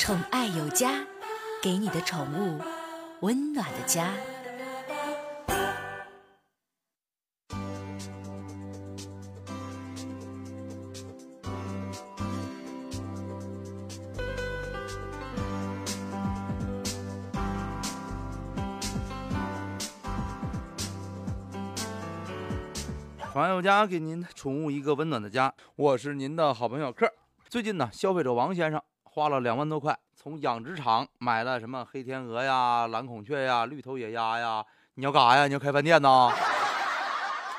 宠爱有家，给你的宠物温暖的家。宠爱有家，给您宠物一个温暖的家。我是您的好朋友克。最近呢，消费者王先生花了两万多块，从养殖场买了什么黑天鹅呀、蓝孔雀呀、绿头野鸭呀。你要干啥呀？你要开饭店呐？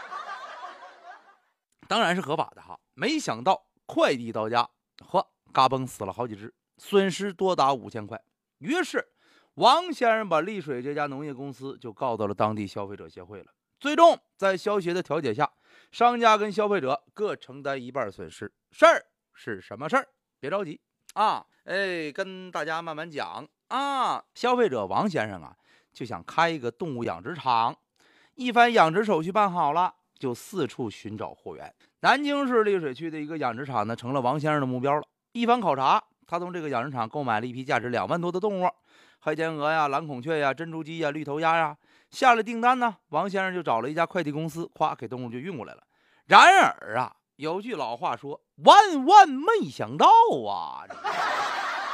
当然是合法的哈。没想到快递到家，呵，嘎嘣死了好几只，损失多达五千块。于是王先生把丽水这家农业公司就告到了当地消费者协会了。最终在消协的调解下，商家跟消费者各承担一半损失。事儿是什么事儿？别着急啊，哎，跟大家慢慢讲啊。消费者王先生啊，就想开一个动物养殖场，一番养殖手续办好了，就四处寻找货源。南京市溧水区的一个养殖场呢，成了王先生的目标了。一番考察，他从这个养殖场购买了一批价值两万多的动物，黑天鹅呀、蓝孔雀呀、珍珠鸡呀、绿头鸭呀。下了订单呢，王先生就找了一家快递公司，咵给动物就运过来了。然而啊，有句老话说：“万万没想到啊！”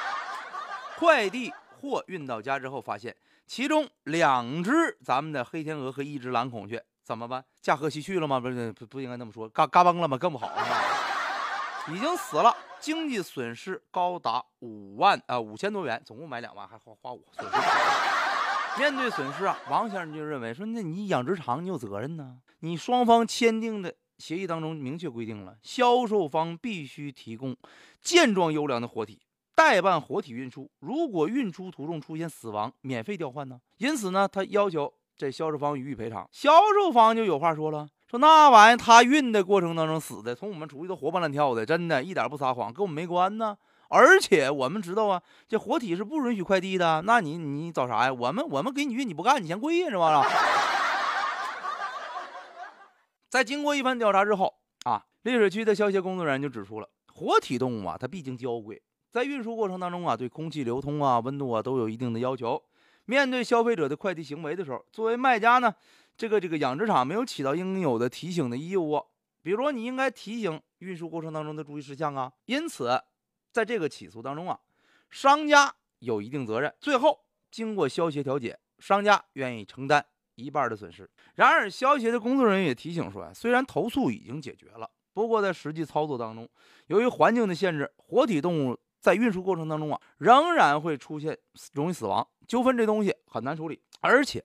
快递货运到家之后，发现其中两只咱们的黑天鹅和一只蓝孔雀，怎么办？驾鹤西去了吗？不是，不不应该那么说，嘎嘎嘣了吗？更不好，是吧？已经死了，经济损失高达五万啊，五千多元，总共买两万，还花花五损失。面对损失啊，王先生就认为说：“那你养殖场你有责任呢。你双方签订的协议当中明确规定了，销售方必须提供健壮优良的活体，代办活体运输。如果运输途中出现死亡，免费调换呢。因此呢，他要求这销售方予以赔偿。销售方就有话说了，说那玩意儿他运的过程当中死的，从我们出去都活蹦乱跳的，真的一点不撒谎，跟我们没关呢。”而且我们知道啊，这活体是不允许快递的。那你你找啥呀？我们我们给你运，你不干，你嫌贵呀，是吧？在经过一番调查之后啊，溧水区的消协工作人员就指出了，活体动物啊，它毕竟娇贵，在运输过程当中啊，对空气流通啊、温度啊都有一定的要求。面对消费者的快递行为的时候，作为卖家呢，这个这个养殖场没有起到应有的提醒的义务，比如你应该提醒运输过程当中的注意事项啊。因此。在这个起诉当中啊，商家有一定责任。最后经过消协调解，商家愿意承担一半的损失。然而，消协的工作人员也提醒说啊，虽然投诉已经解决了，不过在实际操作当中，由于环境的限制，活体动物在运输过程当中啊，仍然会出现容易死亡纠纷。这东西很难处理，而且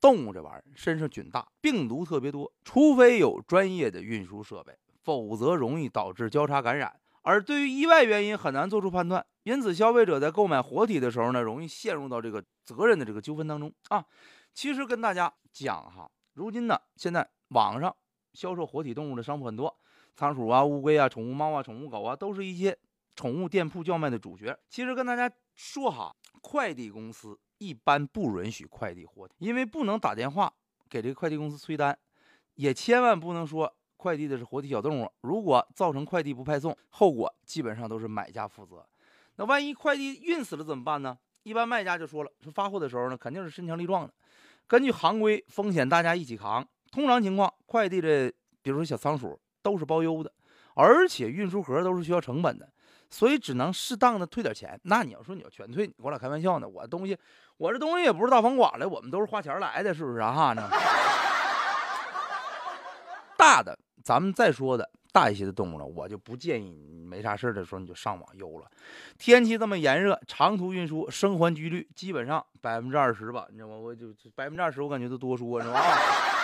动物这玩意儿身上菌大，病毒特别多，除非有专业的运输设备，否则容易导致交叉感染。而对于意外原因很难做出判断，因此消费者在购买活体的时候呢，容易陷入到这个责任的这个纠纷当中啊。其实跟大家讲哈，如今呢，现在网上销售活体动物的商铺很多，仓鼠啊、乌龟啊、宠物猫啊、宠物狗啊，都是一些宠物店铺叫卖的主角。其实跟大家说哈，快递公司一般不允许快递活体，因为不能打电话给这个快递公司催单，也千万不能说。快递的是活体小动物，如果造成快递不派送，后果基本上都是买家负责。那万一快递运死了怎么办呢？一般卖家就说了，说发货的时候呢，肯定是身强力壮的，根据行规，风险大家一起扛。通常情况，快递的，比如说小仓鼠，都是包邮的，而且运输盒都是需要成本的，所以只能适当的退点钱。那你要说你要全退，我俩开玩笑呢？我东西，我这东西也不是大房管的，我们都是花钱来的，是不是啊？哈呢？大的。咱们再说的大一些的动物呢，我就不建议你没啥事的时候你就上网邮了。天气这么炎热，长途运输生还几率基本上百分之二十吧，你知道吗？我就百分之二十，我感觉都多说，是吧？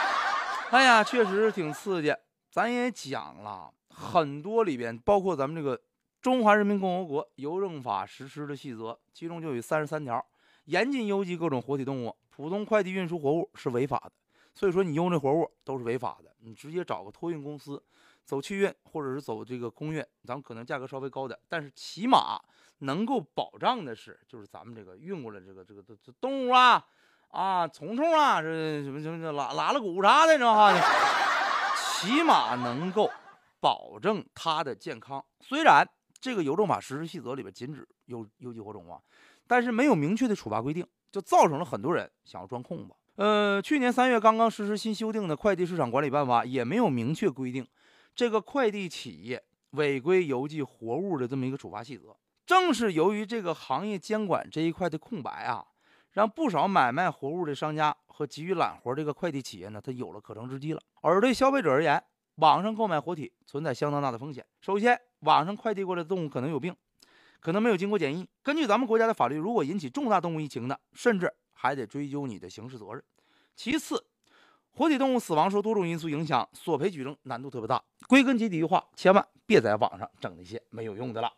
哎呀，确实挺刺激。咱也讲了很多里边，包括咱们这个《中华人民共和国邮政法》实施的细则，其中就有三十三条，严禁邮寄各种活体动物。普通快递运输活物是违法的。所以说，你用这活物都是违法的。你直接找个托运公司，走汽运或者是走这个空运，咱们可能价格稍微高点，但是起码能够保障的是，就是咱们这个运过来这个这个这动物啊啊，虫虫啊，这什么什么拉拉了骨啥的，你知道哈？起码能够保证它的健康。虽然这个邮政法实施细则里边禁止有有机火种啊，但是没有明确的处罚规定，就造成了很多人想要钻空子。呃，去年三月刚刚实施新修订的快递市场管理办法，也没有明确规定这个快递企业违规邮寄活物的这么一个处罚细则。正是由于这个行业监管这一块的空白啊，让不少买卖活物的商家和急于揽活这个快递企业呢，它有了可乘之机了。而对消费者而言，网上购买活体存在相当大的风险。首先，网上快递过来的动物可能有病，可能没有经过检疫。根据咱们国家的法律，如果引起重大动物疫情的，甚至还得追究你的刑事责任。其次，活体动物死亡受多种因素影响，索赔举证难度特别大。归根结底一句话，千万别在网上整那些没有用的了。